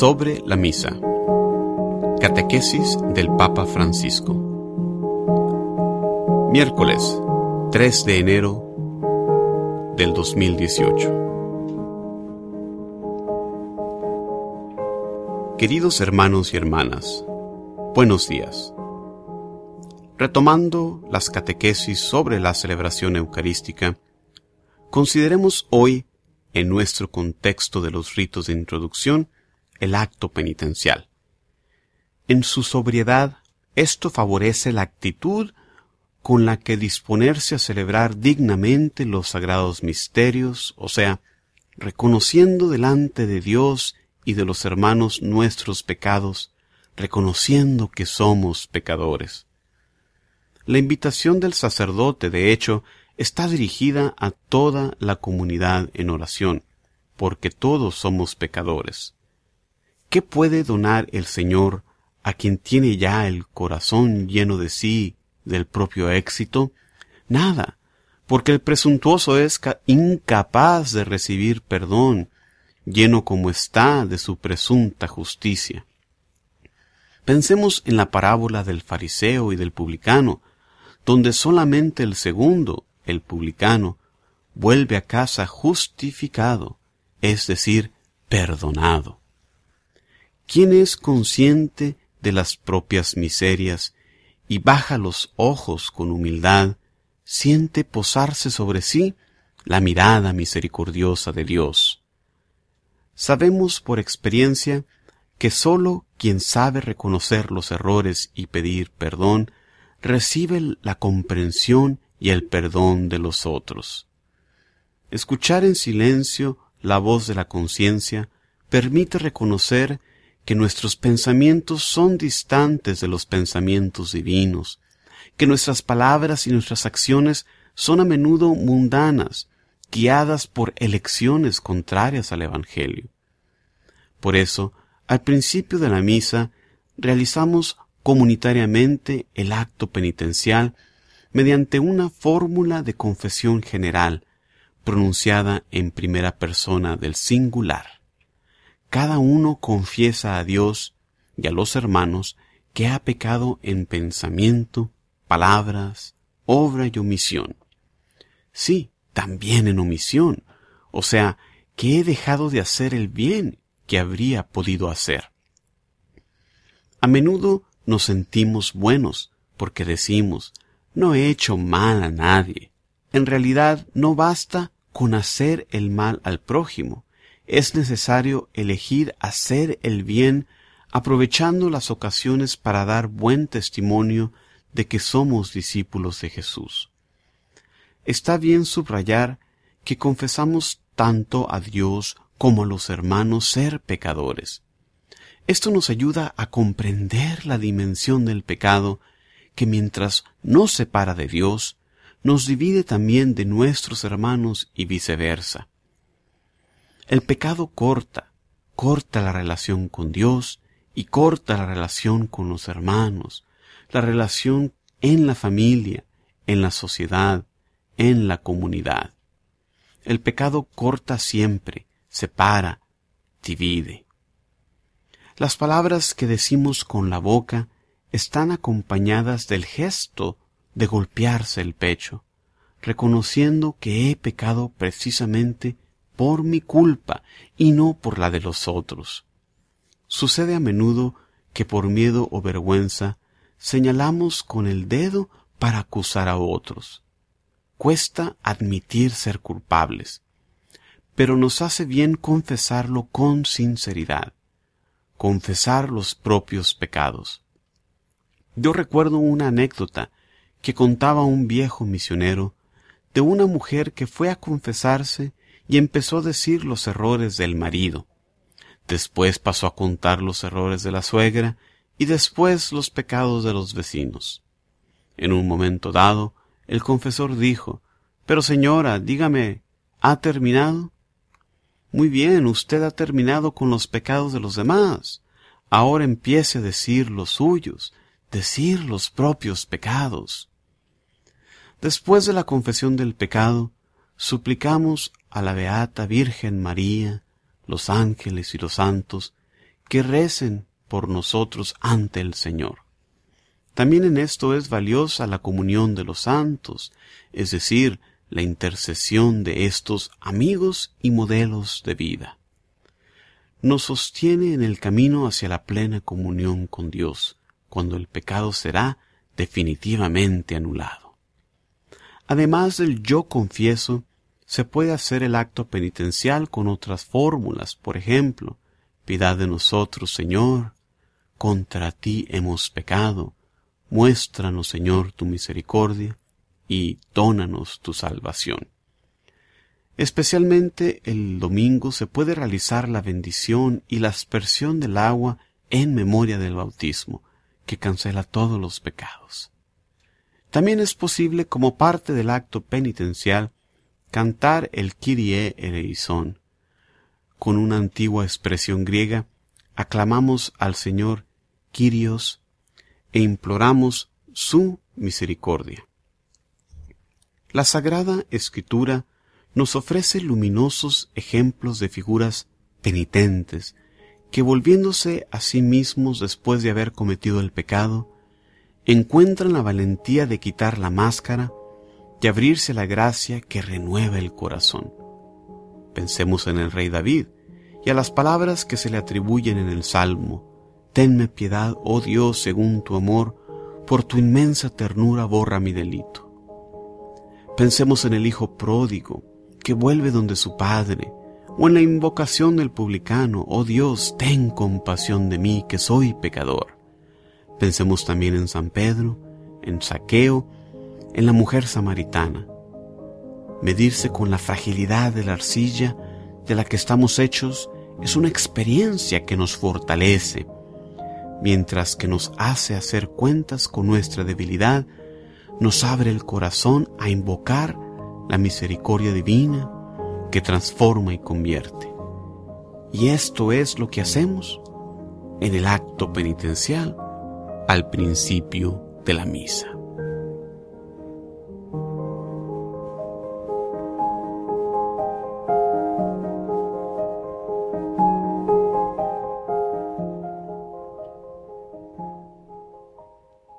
Sobre la misa. Catequesis del Papa Francisco. Miércoles 3 de enero del 2018. Queridos hermanos y hermanas, buenos días. Retomando las catequesis sobre la celebración eucarística, consideremos hoy, en nuestro contexto de los ritos de introducción, el acto penitencial. En su sobriedad, esto favorece la actitud con la que disponerse a celebrar dignamente los sagrados misterios, o sea, reconociendo delante de Dios y de los hermanos nuestros pecados, reconociendo que somos pecadores. La invitación del sacerdote, de hecho, está dirigida a toda la comunidad en oración, porque todos somos pecadores. ¿Qué puede donar el Señor a quien tiene ya el corazón lleno de sí del propio éxito? Nada, porque el presuntuoso es incapaz de recibir perdón, lleno como está de su presunta justicia. Pensemos en la parábola del fariseo y del publicano, donde solamente el segundo, el publicano, vuelve a casa justificado, es decir, perdonado. ¿Quién es consciente de las propias miserias y baja los ojos con humildad, siente posarse sobre sí la mirada misericordiosa de Dios? Sabemos por experiencia que sólo quien sabe reconocer los errores y pedir perdón recibe la comprensión y el perdón de los otros. Escuchar en silencio la voz de la conciencia permite reconocer que nuestros pensamientos son distantes de los pensamientos divinos, que nuestras palabras y nuestras acciones son a menudo mundanas, guiadas por elecciones contrarias al Evangelio. Por eso, al principio de la misa, realizamos comunitariamente el acto penitencial mediante una fórmula de confesión general, pronunciada en primera persona del singular cada uno confiesa a Dios y a los hermanos que ha pecado en pensamiento, palabras, obra y omisión. Sí, también en omisión, o sea, que he dejado de hacer el bien que habría podido hacer. A menudo nos sentimos buenos porque decimos, no he hecho mal a nadie. En realidad no basta con hacer el mal al prójimo, es necesario elegir hacer el bien aprovechando las ocasiones para dar buen testimonio de que somos discípulos de Jesús. Está bien subrayar que confesamos tanto a Dios como a los hermanos ser pecadores. Esto nos ayuda a comprender la dimensión del pecado que mientras nos separa de Dios, nos divide también de nuestros hermanos y viceversa. El pecado corta, corta la relación con Dios y corta la relación con los hermanos, la relación en la familia, en la sociedad, en la comunidad. El pecado corta siempre, separa, divide. Las palabras que decimos con la boca están acompañadas del gesto de golpearse el pecho, reconociendo que he pecado precisamente por mi culpa y no por la de los otros. Sucede a menudo que por miedo o vergüenza señalamos con el dedo para acusar a otros. Cuesta admitir ser culpables, pero nos hace bien confesarlo con sinceridad, confesar los propios pecados. Yo recuerdo una anécdota que contaba un viejo misionero de una mujer que fue a confesarse y empezó a decir los errores del marido. Después pasó a contar los errores de la suegra y después los pecados de los vecinos. En un momento dado, el confesor dijo, Pero señora, dígame, ¿ha terminado? Muy bien, usted ha terminado con los pecados de los demás. Ahora empiece a decir los suyos, decir los propios pecados. Después de la confesión del pecado, suplicamos a la Beata Virgen María, los ángeles y los santos, que recen por nosotros ante el Señor. También en esto es valiosa la comunión de los santos, es decir, la intercesión de estos amigos y modelos de vida. Nos sostiene en el camino hacia la plena comunión con Dios, cuando el pecado será definitivamente anulado. Además del yo confieso, se puede hacer el acto penitencial con otras fórmulas, por ejemplo, piedad de nosotros, Señor, contra ti hemos pecado, muéstranos, Señor, tu misericordia, y dónanos tu salvación. Especialmente el domingo se puede realizar la bendición y la aspersión del agua en memoria del bautismo, que cancela todos los pecados. También es posible, como parte del acto penitencial, cantar el Kyrie eleison. Con una antigua expresión griega, aclamamos al Señor Kyrios e imploramos su misericordia. La Sagrada Escritura nos ofrece luminosos ejemplos de figuras penitentes que volviéndose a sí mismos después de haber cometido el pecado, encuentran la valentía de quitar la máscara y abrirse la gracia que renueva el corazón. Pensemos en el rey David y a las palabras que se le atribuyen en el Salmo. Tenme piedad, oh Dios, según tu amor, por tu inmensa ternura borra mi delito. Pensemos en el Hijo pródigo, que vuelve donde su Padre, o en la invocación del publicano, oh Dios, ten compasión de mí, que soy pecador. Pensemos también en San Pedro, en Saqueo, en la mujer samaritana. Medirse con la fragilidad de la arcilla de la que estamos hechos es una experiencia que nos fortalece, mientras que nos hace hacer cuentas con nuestra debilidad nos abre el corazón a invocar la misericordia divina que transforma y convierte. Y esto es lo que hacemos en el acto penitencial al principio de la misa.